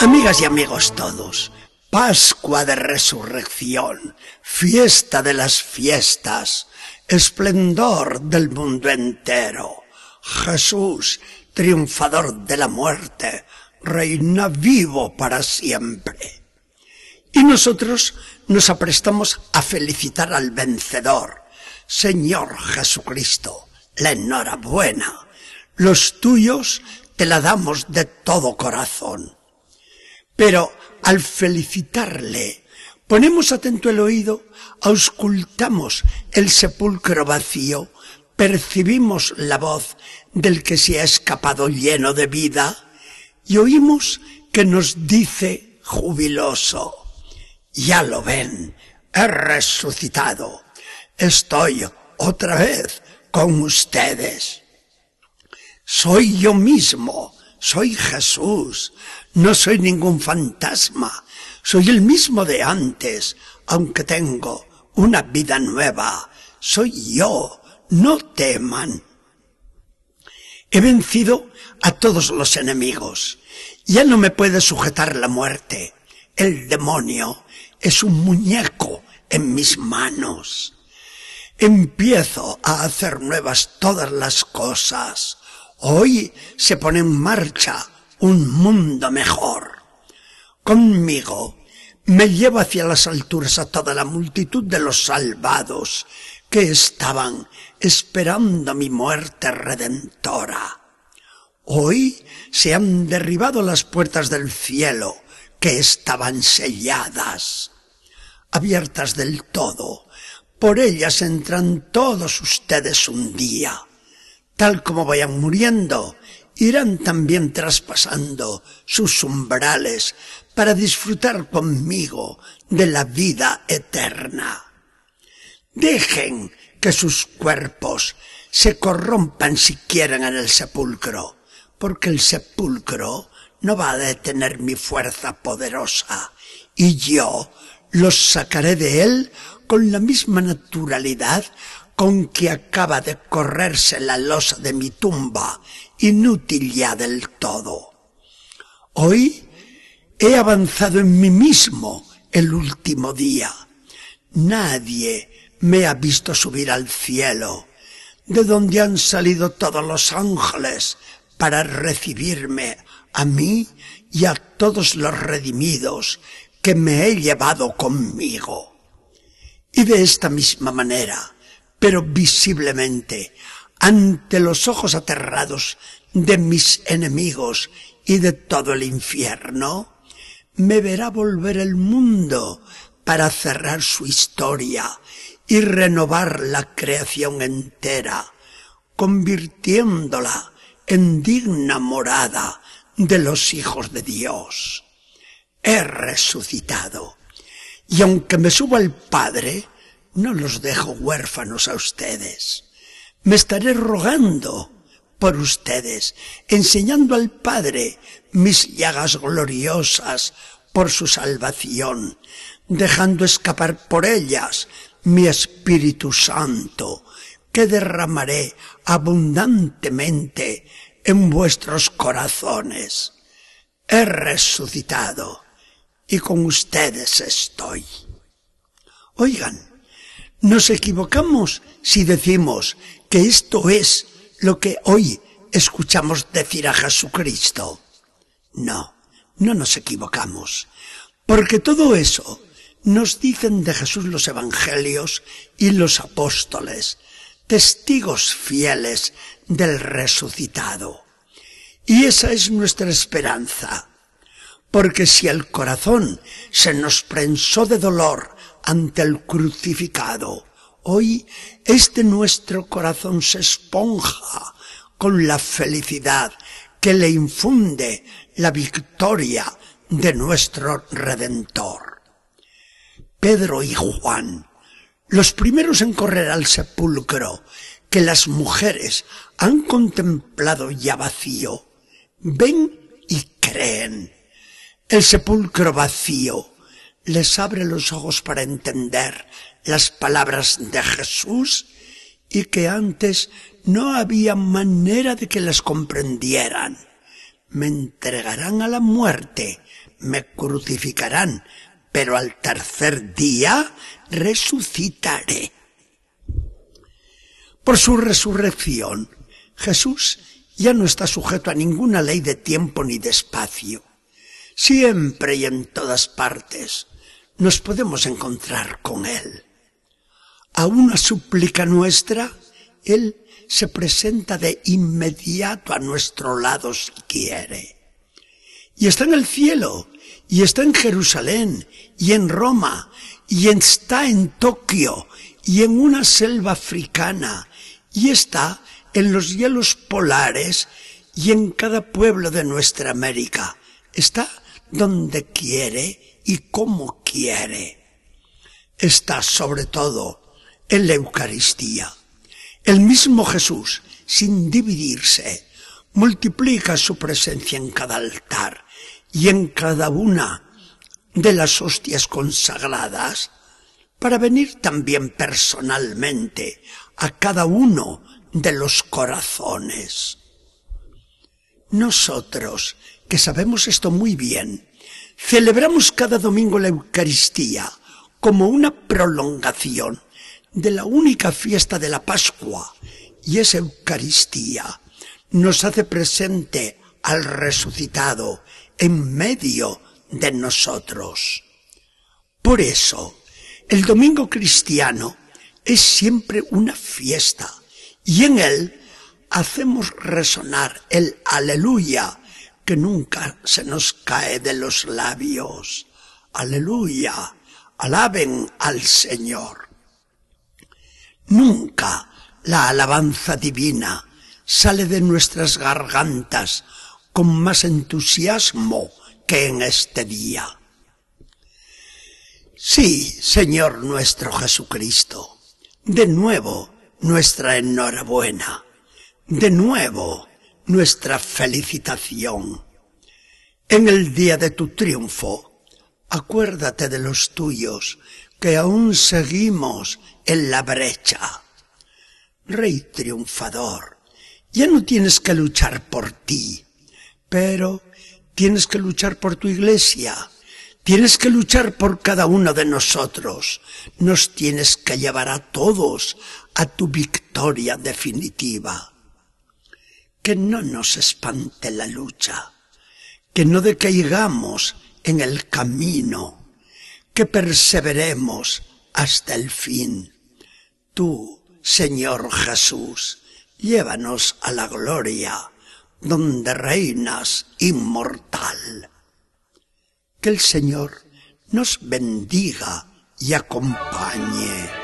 Amigas y amigos todos, Pascua de Resurrección, fiesta de las fiestas, esplendor del mundo entero. Jesús, triunfador de la muerte, reina vivo para siempre. Y nosotros nos aprestamos a felicitar al vencedor, Señor Jesucristo, la enhorabuena. Los tuyos te la damos de todo corazón. Pero al felicitarle, ponemos atento el oído, auscultamos el sepulcro vacío, percibimos la voz del que se ha escapado lleno de vida y oímos que nos dice jubiloso, ya lo ven, he resucitado, estoy otra vez con ustedes. Soy yo mismo, soy Jesús, no soy ningún fantasma, soy el mismo de antes, aunque tengo una vida nueva. Soy yo, no teman. He vencido a todos los enemigos. Ya no me puede sujetar la muerte. El demonio es un muñeco en mis manos. Empiezo a hacer nuevas todas las cosas. Hoy se pone en marcha un mundo mejor. Conmigo me llevo hacia las alturas a toda la multitud de los salvados que estaban esperando mi muerte redentora. Hoy se han derribado las puertas del cielo que estaban selladas, abiertas del todo. Por ellas entran todos ustedes un día. Tal como vayan muriendo, irán también traspasando sus umbrales para disfrutar conmigo de la vida eterna. Dejen que sus cuerpos se corrompan si quieren en el sepulcro, porque el sepulcro no va a detener mi fuerza poderosa, y yo los sacaré de él con la misma naturalidad con que acaba de correrse la losa de mi tumba, inútil ya del todo. Hoy he avanzado en mí mismo el último día. Nadie me ha visto subir al cielo, de donde han salido todos los ángeles para recibirme a mí y a todos los redimidos que me he llevado conmigo. Y de esta misma manera, pero visiblemente, ante los ojos aterrados de mis enemigos y de todo el infierno, me verá volver el mundo para cerrar su historia y renovar la creación entera, convirtiéndola en digna morada de los hijos de Dios. He resucitado, y aunque me suba al Padre, no los dejo huérfanos a ustedes. Me estaré rogando por ustedes, enseñando al Padre mis llagas gloriosas por su salvación, dejando escapar por ellas mi Espíritu Santo, que derramaré abundantemente en vuestros corazones. He resucitado y con ustedes estoy. Oigan, nos equivocamos si decimos que esto es lo que hoy escuchamos decir a Jesucristo. No, no nos equivocamos, porque todo eso nos dicen de Jesús los evangelios y los apóstoles, testigos fieles del resucitado. Y esa es nuestra esperanza, porque si el corazón se nos prensó de dolor ante el crucificado. Hoy este nuestro corazón se esponja con la felicidad que le infunde la victoria de nuestro Redentor. Pedro y Juan, los primeros en correr al sepulcro que las mujeres han contemplado ya vacío, ven y creen. El sepulcro vacío les abre los ojos para entender las palabras de Jesús y que antes no había manera de que las comprendieran. me entregarán a la muerte, me crucificarán, pero al tercer día resucitaré. Por su resurrección, Jesús ya no está sujeto a ninguna ley de tiempo ni de espacio. Siempre y en todas partes nos podemos encontrar con Él. A una súplica nuestra, Él se presenta de inmediato a nuestro lado si quiere. Y está en el cielo, y está en Jerusalén, y en Roma, y está en Tokio, y en una selva africana, y está en los hielos polares y en cada pueblo de nuestra América. Está donde quiere y como Está sobre todo en la Eucaristía. El mismo Jesús, sin dividirse, multiplica su presencia en cada altar y en cada una de las hostias consagradas para venir también personalmente a cada uno de los corazones. Nosotros, que sabemos esto muy bien, celebramos cada domingo la Eucaristía como una prolongación de la única fiesta de la Pascua, y esa Eucaristía nos hace presente al resucitado en medio de nosotros. Por eso, el domingo cristiano es siempre una fiesta y en él hacemos resonar el aleluya que nunca se nos cae de los labios. Aleluya, alaben al Señor. Nunca la alabanza divina sale de nuestras gargantas con más entusiasmo que en este día. Sí, Señor nuestro Jesucristo, de nuevo nuestra enhorabuena, de nuevo nuestra felicitación. En el día de tu triunfo, acuérdate de los tuyos que aún seguimos en la brecha. Rey triunfador, ya no tienes que luchar por ti, pero tienes que luchar por tu iglesia, Tienes que luchar por cada uno de nosotros. Nos tienes que llevar a todos a tu victoria definitiva. Que no nos espante la lucha. Que no decaigamos en el camino. Que perseveremos hasta el fin. Tú, Señor Jesús, llévanos a la gloria, donde reinas inmortal que el Señor nos bendiga y acompañe.